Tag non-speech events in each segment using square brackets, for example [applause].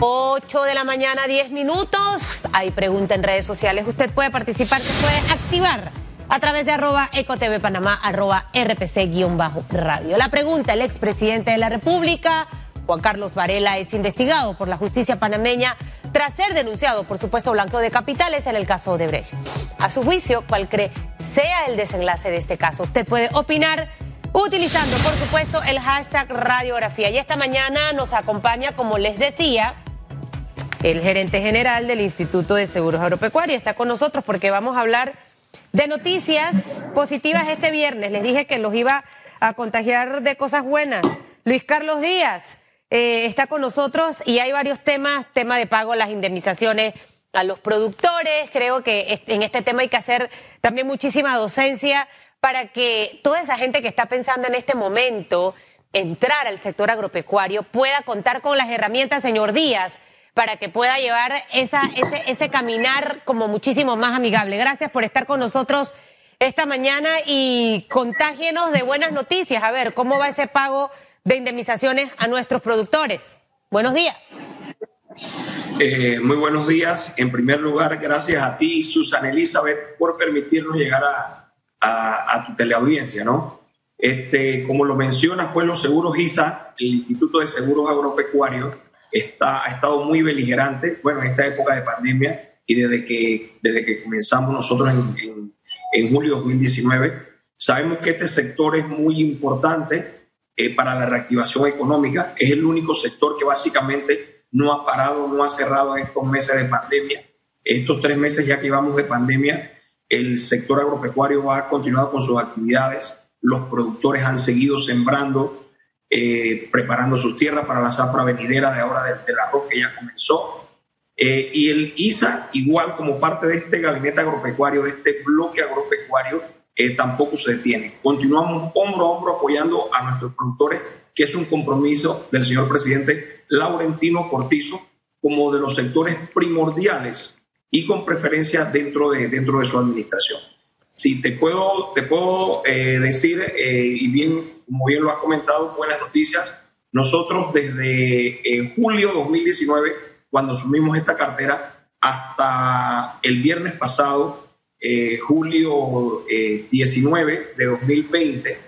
8 de la mañana, 10 minutos. Hay pregunta en redes sociales. Usted puede participar, se puede activar a través de arroba ecotv arroba rpc-radio. La pregunta, el expresidente de la República, Juan Carlos Varela, es investigado por la justicia panameña tras ser denunciado por supuesto blanqueo de capitales en el caso de Brecht. A su juicio, ¿cuál cree sea el desenlace de este caso? Usted puede opinar utilizando, por supuesto, el hashtag radiografía. Y esta mañana nos acompaña, como les decía, el gerente general del Instituto de Seguros Agropecuarios. Está con nosotros porque vamos a hablar de noticias positivas este viernes. Les dije que los iba a contagiar de cosas buenas. Luis Carlos Díaz eh, está con nosotros y hay varios temas, tema de pago, las indemnizaciones a los productores. Creo que en este tema hay que hacer también muchísima docencia para que toda esa gente que está pensando en este momento entrar al sector agropecuario pueda contar con las herramientas, señor Díaz, para que pueda llevar ese, caminar como muchísimo más amigable. Gracias por estar con nosotros esta mañana y contágenos de buenas noticias. A ver, ¿cómo va ese pago de indemnizaciones a nuestros productores? Buenos días. Eh, muy buenos días. En primer lugar, gracias a ti, Susana Elizabeth, por permitirnos llegar a, a, tu teleaudiencia, ¿no? Este, como lo mencionas, pues los seguros ISA, el Instituto de Seguros Agropecuarios, está, ha estado muy beligerante, bueno, en esta época de pandemia y desde que, desde que comenzamos nosotros en, en, julio de 2019. Sabemos que este sector es muy importante eh, para la reactivación económica, es el único sector que básicamente no ha parado, no ha cerrado en estos meses de pandemia. Estos tres meses ya que llevamos de pandemia, el sector agropecuario ha continuado con sus actividades, los productores han seguido sembrando, eh, preparando sus tierras para la zafra venidera de ahora del, arroz que ya comenzó. Eh, y el ISA, igual como parte de este gabinete agropecuario, de este bloque agropecuario, eh, tampoco se detiene. Continuamos hombro a hombro apoyando a nuestros productores, que es un compromiso del señor presidente Laurentino Cortizo como de los sectores primordiales y con preferencia dentro de, dentro de su administración. Si te puedo, te puedo decir, y bien como bien lo has comentado, buenas noticias. Nosotros desde eh, julio 2019, cuando asumimos esta cartera, hasta el viernes pasado, eh, julio 19 eh, de 2020,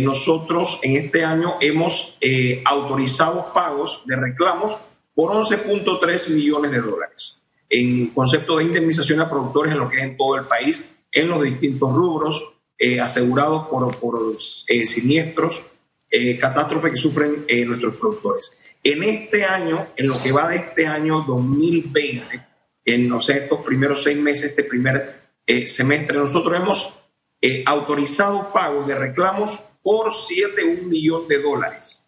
nosotros en este año hemos autorizado pagos de reclamos por 11.3 millones de dólares en concepto de indemnización a productores en lo que es en todo el país, en los distintos rubros, eh, asegurados por, por eh, siniestros, eh, catástrofes que sufren nuestros productores. En este año, en lo que va de este año 2020, en no sé, estos primeros seis meses, este primer semestre, nosotros hemos autorizado pagos de reclamos por 7, un millón de dólares.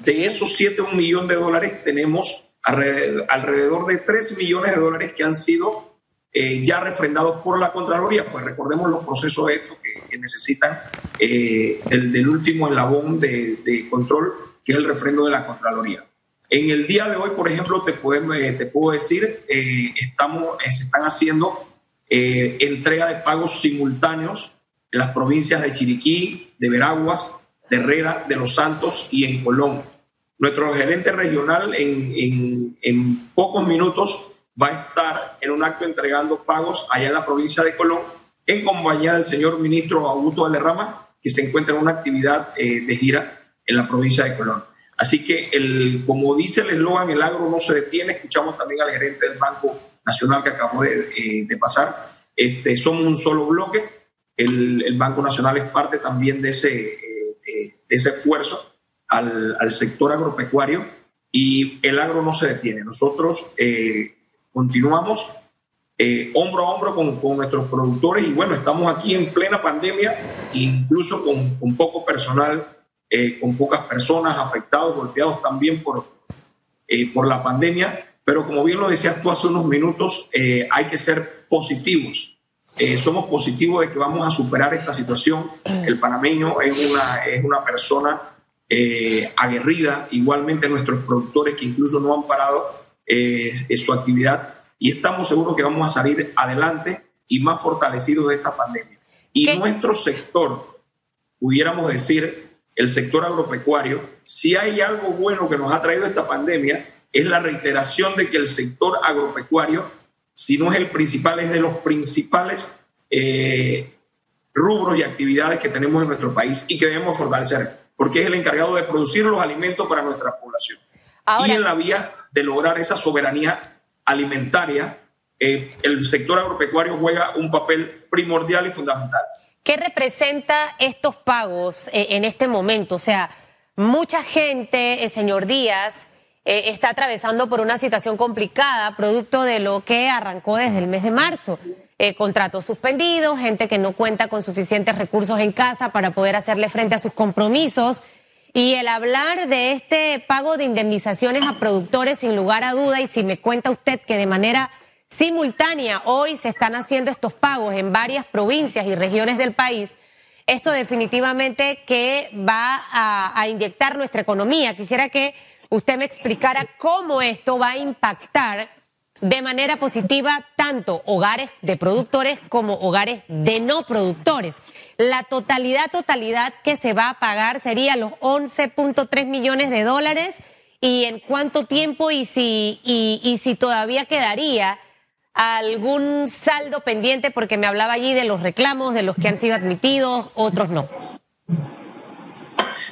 De esos 7, un millón de dólares tenemos alrededor, alrededor de 3 millones de dólares que han sido eh, ya refrendados por la Contraloría, pues recordemos los procesos estos que, necesitan eh, del, último eslabón de, control, que es el refrendo de la Contraloría. En el día de hoy, por ejemplo, te, eh, te puedo decir, estamos, se están haciendo entrega de pagos simultáneos en las provincias de Chiriquí, de Veraguas, de Herrera, de Los Santos y en Colón. Nuestro gerente regional en, en pocos minutos va a estar en un acto entregando pagos allá en la provincia de Colón, en compañía del señor ministro Augusto Valderrama, que se encuentra en una actividad eh, de gira en la provincia de Colón. Así que, el, como dice el eslogan, el agro no se detiene. Escuchamos también al gerente del Banco Nacional que acabó de, eh, pasar. Este, somos un solo bloque. El, Banco Nacional es parte también de ese, eh, de ese esfuerzo al, al, sector agropecuario y el agro no se detiene. Nosotros continuamos eh, hombro a hombro con, con, nuestros productores y bueno, estamos aquí en plena pandemia, incluso con, con poco personal, eh, con pocas personas afectados, golpeados también por, eh, por la pandemia, pero como bien lo decías tú hace unos minutos, hay que ser positivos. somos positivos de que vamos a superar esta situación. El panameño es una, es una persona aguerrida, igualmente nuestros productores que incluso no han parado eh, su actividad y estamos seguros que vamos a salir adelante y más fortalecidos de esta pandemia. Y nuestro sector, pudiéramos decir, el sector agropecuario, si hay algo bueno que nos ha traído esta pandemia, es la reiteración de que el sector agropecuario, si no es el principal, es de los principales eh, rubros y actividades que tenemos en nuestro país y que debemos fortalecer, porque es el encargado de producir los alimentos para nuestra población. y en la vía de lograr esa soberanía alimentaria, eh, el sector agropecuario juega un papel primordial y fundamental. ¿Qué representa estos pagos eh, en este momento? O sea, mucha gente, señor Díaz, eh, está atravesando por una situación complicada, producto de lo que arrancó desde el mes de marzo. Eh, contratos suspendidos, gente que no cuenta con suficientes recursos en casa para poder hacerle frente a sus compromisos. Y el hablar de este pago de indemnizaciones a productores, sin lugar a duda, y si me cuenta usted que de manera simultánea hoy se están haciendo estos pagos en varias provincias y regiones del país, esto definitivamente que va a inyectar nuestra economía. Quisiera que usted me explicara cómo esto va a impactar de manera positiva tanto hogares de productores como hogares de no productores. La totalidad, totalidad que se va a pagar sería los 11.3 millones de dólares y en cuánto tiempo y si, y, si todavía quedaría algún saldo pendiente porque me hablaba allí de los reclamos, de los que han sido admitidos, otros no.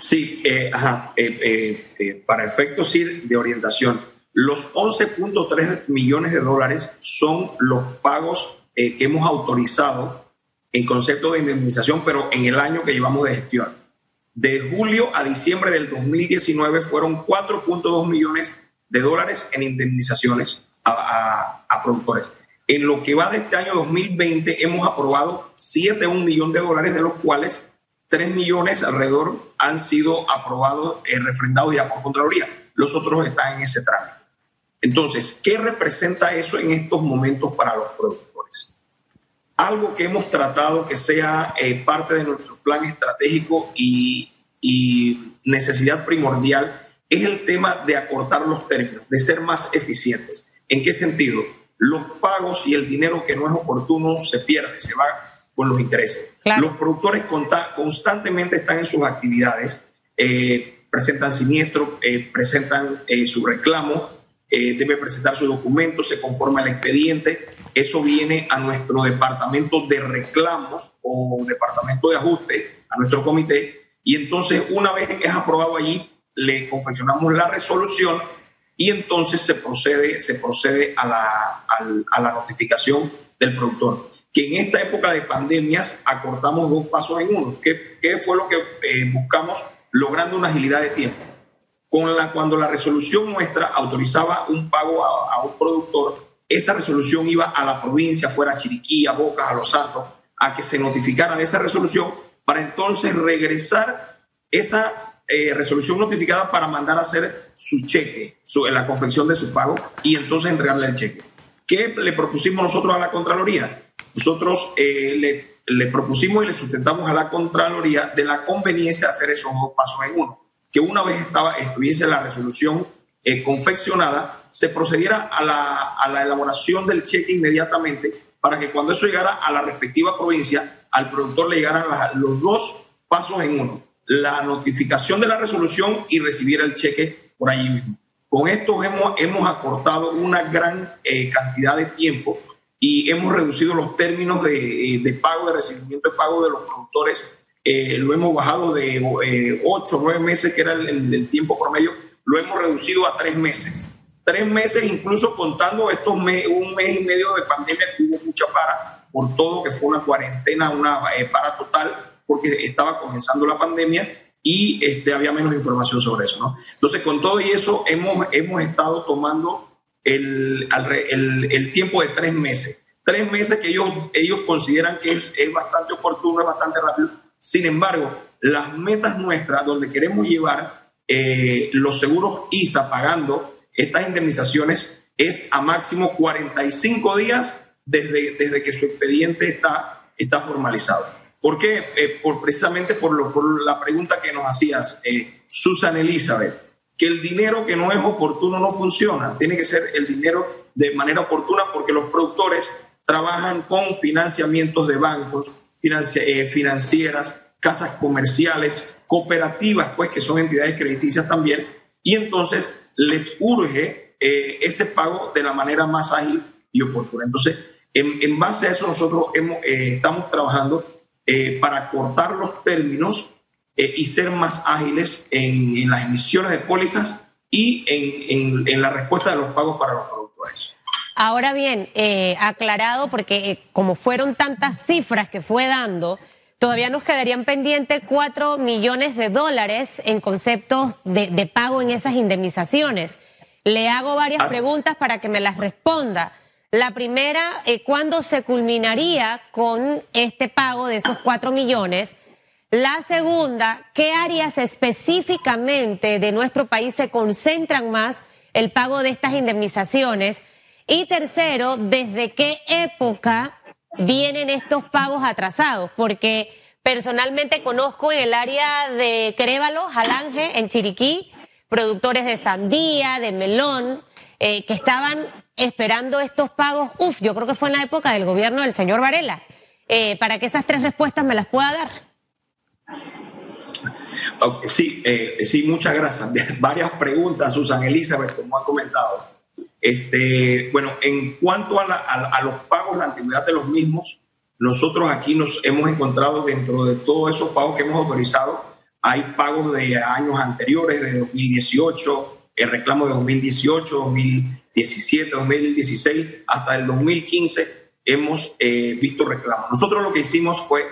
Sí, eh, ajá, eh, eh, para efectos de orientación, los 11.3 millones de dólares son los pagos que hemos autorizado en concepto de indemnización, pero en el año que llevamos de gestión. De julio a diciembre del 2019 fueron 4.2 millones de dólares en indemnizaciones a, productores. En lo que va de este año 2020 hemos aprobado 7,1 millón de dólares, de los cuales 3 millones alrededor han sido aprobados, eh, refrendados ya por Contraloría. Los otros están en ese trámite. Entonces, ¿qué representa eso en estos momentos para los productores? Algo que hemos tratado que sea eh, parte de nuestro plan estratégico y, y necesidad primordial es el tema de acortar los términos, de ser más eficientes. ¿En qué sentido? Los pagos y el dinero que no es oportuno se pierde, se va con los intereses. Los productores constantemente están en sus actividades, eh, presentan siniestro, eh, presentan eh, su reclamo, debe presentar su documento, se conforma el expediente. Eso viene a nuestro departamento de reclamos o departamento de ajuste, a nuestro comité, y entonces una vez que es aprobado allí, le confeccionamos la resolución y entonces se procede, se procede a la, a la notificación del productor que en esta época de pandemias acortamos dos pasos en uno. ¿Qué, qué fue lo que eh, buscamos? Logrando una agilidad de tiempo. Con la, cuando la resolución nuestra autorizaba un pago a, un productor, esa resolución iba a la provincia, fuera a Chiriquí, a Bocas, a Los Santos, a que se notificara de esa resolución para entonces regresar esa eh, resolución notificada para mandar a hacer su cheque, su, la confección de su pago y entonces entregarle el cheque. ¿Qué le propusimos nosotros a la Contraloría? nosotros eh, le, propusimos y le sustentamos a la Contraloría de la conveniencia de hacer esos dos pasos en uno, que una vez estuviese la resolución eh, confeccionada, se procediera a la, a la elaboración del cheque inmediatamente para que cuando eso llegara a la respectiva provincia, al productor le llegaran los dos pasos en uno, la notificación de la resolución y recibir el cheque por allí mismo. Con esto hemos, hemos acortado una gran eh, cantidad de tiempo y hemos reducido los términos de, eh, de pago, de recibimiento de pago de los productores. Eh, lo hemos bajado de eh, ocho o nueve meses, que era el, tiempo promedio, lo hemos reducido a tres meses. Tres meses, incluso contando estos un mes y medio de pandemia hubo mucha para, por todo que fue una cuarentena, una para total, porque estaba comenzando la pandemia y este, había menos información sobre eso. ¿no? Entonces, con todo y eso, hemos, hemos estado tomando el, el, tiempo de tres meses. Tres meses que ellos, ellos consideran que es, es bastante oportuno, es bastante rápido. Sin embargo, las metas nuestras, donde queremos llevar eh, los seguros ISA pagando estas indemnizaciones, es a máximo 45 días desde, desde que su expediente está, está formalizado. ¿Por qué? Eh, por, precisamente por, lo, por la pregunta que nos hacías, eh, Susan Elizabeth que el dinero que no es oportuno no funciona. Tiene que ser el dinero de manera oportuna porque los productores trabajan con financiamientos de bancos, eh, financieras, casas comerciales, cooperativas, pues que son entidades crediticias también, y entonces les urge ese pago de la manera más ágil y oportuna. Entonces, en, base a eso nosotros hemos, estamos trabajando para cortar los términos y ser más ágiles en, las emisiones de pólizas y en, en la respuesta de los pagos para los productores. Ahora bien, eh, aclarado, porque eh, como fueron tantas cifras que fue dando, todavía nos quedarían pendientes cuatro millones de dólares en conceptos de, pago en esas indemnizaciones. Le hago varias preguntas para que me las responda. La primera, eh, ¿cuándo se culminaría con este pago de esos cuatro millones? La segunda, ¿qué áreas específicamente de nuestro país se concentran más el pago de estas indemnizaciones? Y tercero, ¿desde qué época vienen estos pagos atrasados? Porque personalmente conozco en el área de Crévalo, Jalange, en Chiriquí, productores de sandía, de melón, eh, que estaban esperando estos pagos, uf, yo creo que fue en la época del gobierno del señor Varela, eh, para que esas tres respuestas me las pueda dar. Sí, eh, sí, muchas gracias. [laughs] Varias preguntas, Susan Elizabeth, como ha comentado. Este, bueno, en cuanto a, los pagos, la antigüedad de los mismos, nosotros aquí nos hemos encontrado dentro de todos esos pagos que hemos autorizado, hay pagos de años anteriores, de 2018, el reclamo de 2018, 2017, 2016, hasta el 2015 hemos eh, visto reclamos. Nosotros lo que hicimos fue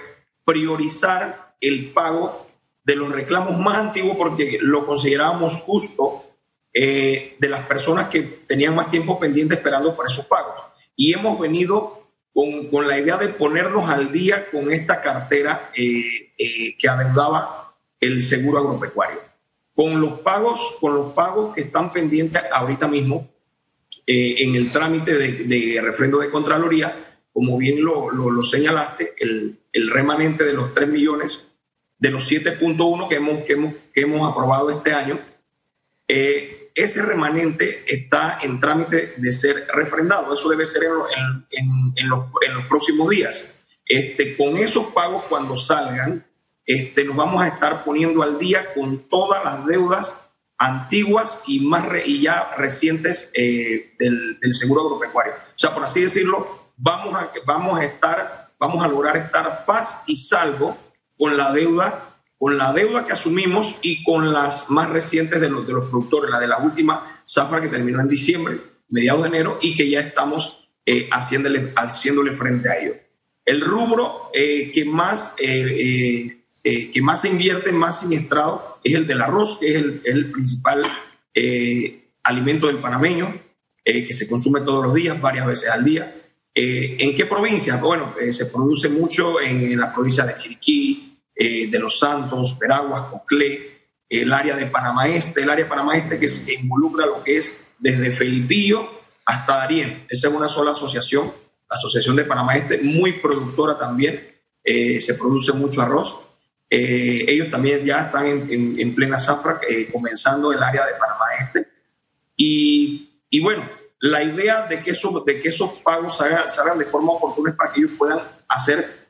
priorizar el pago de los reclamos más antiguos porque lo considerábamos justo eh, de las personas que tenían más tiempo pendiente esperando por esos pagos. Y hemos venido con, con la idea de ponernos al día con esta cartera eh, eh, que adeudaba el seguro agropecuario. Con los pagos, con los pagos que están pendientes ahorita mismo en el trámite de, de, refrendo de Contraloría, como bien lo, lo, señalaste, el, el, remanente de los 3 millones, de los 7.1 que hemos, que, hemos, que hemos aprobado este año, eh, ese remanente está en trámite de ser refrendado. Eso debe ser en, los, próximos días. Este, con esos pagos, cuando salgan, este, nos vamos a estar poniendo al día con todas las deudas antiguas y, más y ya recientes eh, del, seguro agropecuario. O sea, por así decirlo, vamos a, vamos a estar, vamos a lograr estar paz y salvo con la deuda con la deuda que asumimos y con las más recientes de los, de los productores, la de la última zafra que terminó en diciembre, mediados de enero, y que ya estamos eh, haciéndole, haciéndole frente a ello. El rubro eh, que, más, eh, que más se invierte, más siniestrado, es el del arroz, que es el, el principal alimento del panameño, que se consume todos los días, varias veces al día. ¿En qué provincia? Bueno, se produce mucho en la provincia de Chiriquí, eh, de Los Santos, Veraguas, Coclé, el área de Panamá Este, el área de Panamá Este que, se involucra lo que es desde Felipillo hasta Darien. Esa es una sola asociación, la Asociación de Panamá Este, muy productora también, eh, se produce mucho arroz. Eh, ellos también ya están en, plena zafra, comenzando el área de Panamá Este. Y, y, bueno, la idea de que, eso, de que esos pagos se hagan, de forma oportuna es para que ellos puedan hacer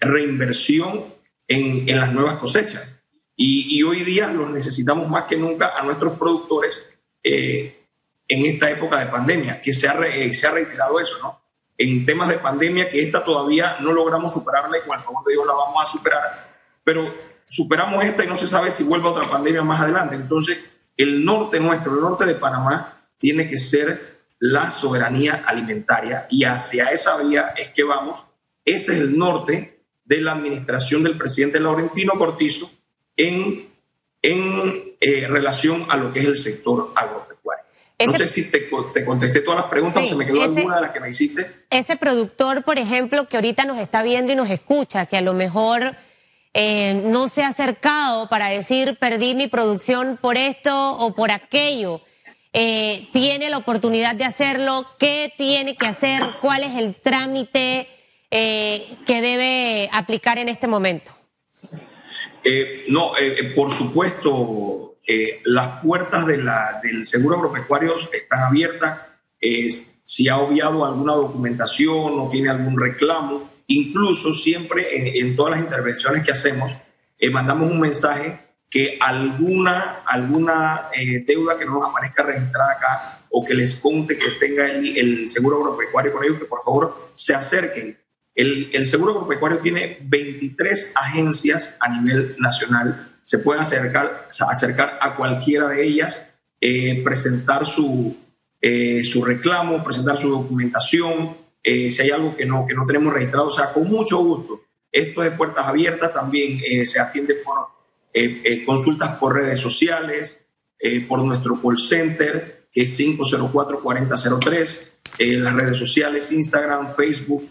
reinversión en, en las nuevas cosechas. Y, y, hoy día los necesitamos más que nunca a nuestros productores eh, en esta época de pandemia, que se ha, eh, se ha reiterado eso, ¿no? En temas de pandemia, que esta todavía no logramos superarla y con el favor de Dios la vamos a superar, pero superamos esta y no se sabe si vuelve otra pandemia más adelante. Entonces, el norte nuestro, el norte de Panamá, tiene que ser la soberanía alimentaria y hacia esa vía es que vamos. Ese es el norte de la administración del presidente Laurentino Cortizo en, en eh, relación a lo que es el sector agropecuario. no sé si te, te, contesté todas las preguntas o se me quedó alguna de las que me hiciste. Ese productor, por ejemplo, que ahorita nos está viendo y nos escucha, que a lo mejor eh, no se ha acercado para decir perdí mi producción por esto o por aquello. Eh, tiene la oportunidad de hacerlo, qué tiene que hacer, cuál es el trámite, eh, que debe aplicar en este momento? Eh, no, eh, por supuesto, las puertas de la, del seguro agropecuario están abiertas. si ha obviado alguna documentación o tiene algún reclamo, incluso siempre en, todas las intervenciones que hacemos, mandamos un mensaje que alguna, alguna eh, deuda que no nos aparezca registrada acá o que les conte que tenga el, el seguro agropecuario con ellos, que por favor se acerquen. El, seguro agropecuario tiene 23 agencias a nivel nacional. Se pueden acercar, acercar a cualquiera de ellas, eh, presentar su, eh, su reclamo, presentar su documentación, eh, si hay algo que no, que no tenemos registrado, o sea, con mucho gusto. Esto es puertas abiertas, también se atiende por consultas por redes sociales, por nuestro call center, que es 504-4003, las redes sociales, Instagram, Facebook,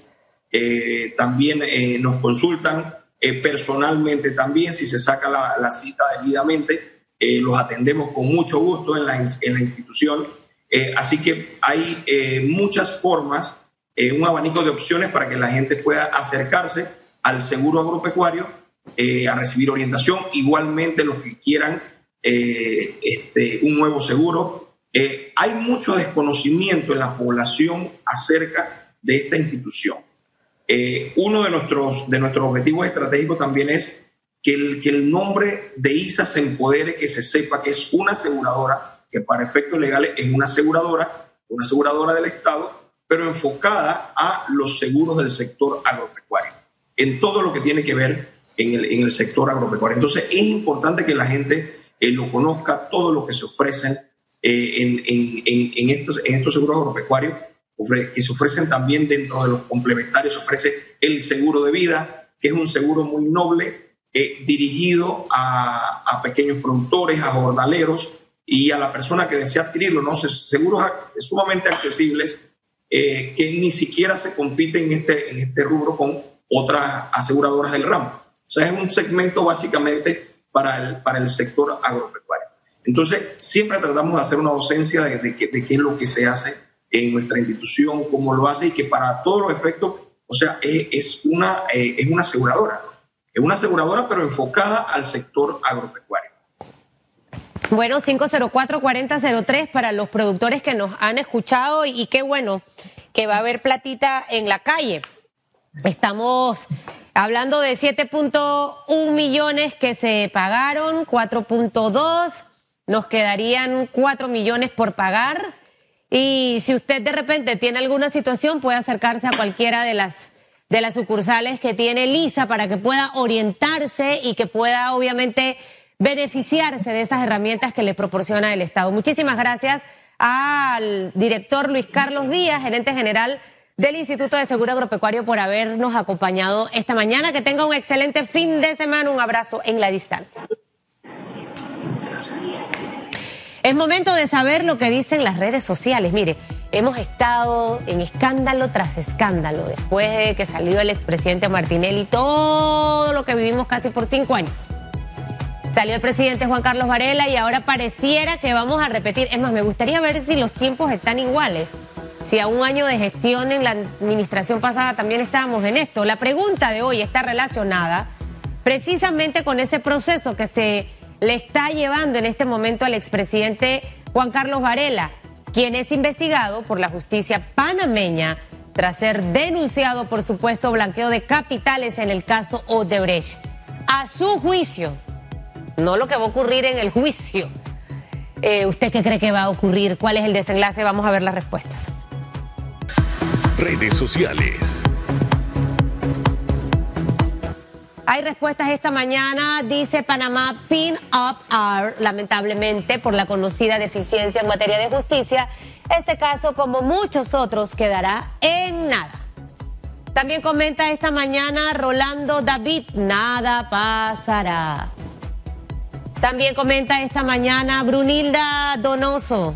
también nos consultan personalmente también, si se saca la, la cita debidamente, los atendemos con mucho gusto en la, institución eh, así que hay eh, muchas formas, eh, un abanico de opciones para que la gente pueda acercarse al seguro agropecuario a recibir orientación. Igualmente los que quieran este, un nuevo seguro. hay mucho desconocimiento en la población acerca de esta institución. Uno de nuestros, de nuestros objetivos estratégicos también es que el, que el nombre de ISA se empodere, que se sepa que es una aseguradora que para efectos legales es una aseguradora, una aseguradora del Estado, pero enfocada a los seguros del sector agropecuario, en todo lo que tiene que ver en el, en el sector agropecuario. Entonces es importante que la gente eh, lo conozca, todo lo que se ofrecen eh, en, en, estos, en estos seguros agropecuarios, que se ofrecen también dentro de los complementarios, se ofrece el seguro de vida, que es un seguro muy noble, eh, dirigido a, a pequeños productores, a jordaleros, y a la persona que desea adquirirlo, ¿no? seguros sumamente accesibles eh, que ni siquiera se compiten en este, en este rubro con otras aseguradoras del ramo. O sea, es un segmento básicamente para el, para el sector agropecuario. Entonces, siempre tratamos de hacer una docencia de, de, de qué es lo que se hace en nuestra institución, cómo lo hace y que para todos los efectos, o sea, es, es una, eh, es una aseguradora. Es una aseguradora, pero enfocada al sector agropecuario. Bueno, 504-4003 para los productores que nos han escuchado y, qué bueno que va a haber platita en la calle. Estamos hablando de 7.1 millones que se pagaron, 4.2, nos quedarían 4 millones por pagar. Y si usted de repente tiene alguna situación, puede acercarse a cualquiera de las de las sucursales que tiene Lisa para que pueda orientarse y que pueda obviamente beneficiarse de esas herramientas que le proporciona el Estado. Muchísimas gracias al director Luis Carlos Díaz, gerente general del Instituto de Seguro Agropecuario, por habernos acompañado esta mañana. Que tenga un excelente fin de semana. Un abrazo en la distancia. Es momento de saber lo que dicen las redes sociales. Mire, hemos estado en escándalo tras escándalo después de que salió el expresidente Martinelli, todo lo que vivimos casi por cinco años. Salió el presidente Juan Carlos Varela y ahora pareciera que vamos a repetir. Es más, me gustaría ver si los tiempos están iguales. Si a un año de gestión en la administración pasada también estábamos en esto. La pregunta de hoy está relacionada precisamente con ese proceso que se le está llevando en este momento al expresidente Juan Carlos Varela, quien es investigado por la justicia panameña tras ser denunciado por supuesto blanqueo de capitales en el caso Odebrecht. A su juicio, no lo que va a ocurrir en el juicio. Eh, ¿Usted qué cree que va a ocurrir? ¿Cuál es el desenlace? Vamos a ver las respuestas. Redes sociales. Hay respuestas esta mañana, dice Panamá Pin Up R, lamentablemente por la conocida deficiencia en materia de justicia. Este caso, como muchos otros, quedará en nada. También comenta esta mañana Rolando David, nada pasará. También comenta esta mañana Brunilda Donoso.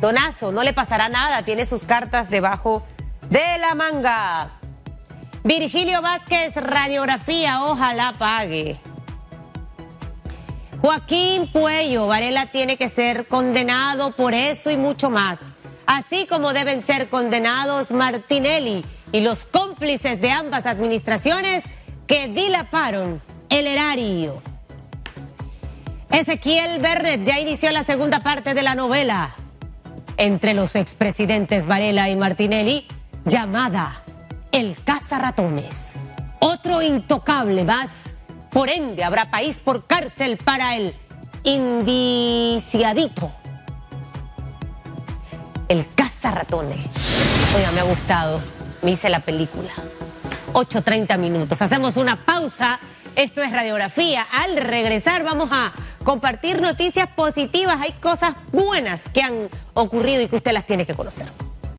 Donazo, no le pasará nada, tiene sus cartas debajo de la manga. Virgilio Vázquez, radiografía, ojalá pague. Joaquín Puello, Varela tiene que ser condenado por eso y mucho más. Así como deben ser condenados Martinelli y los cómplices de ambas administraciones que dilaparon el erario. Ezequiel Bernet ya inició la segunda parte de la novela entre los expresidentes Varela y Martinelli, llamada El Ratones. Otro intocable más Por ende, habrá país por cárcel para el indiciadito. El cazarratones. Oiga, me ha gustado. Me hice la película. 8.30 minutos. Hacemos una pausa. Esto es radiografía. Al regresar vamos a compartir noticias positivas. Hay cosas buenas que han ocurrido y que usted las tiene que conocer.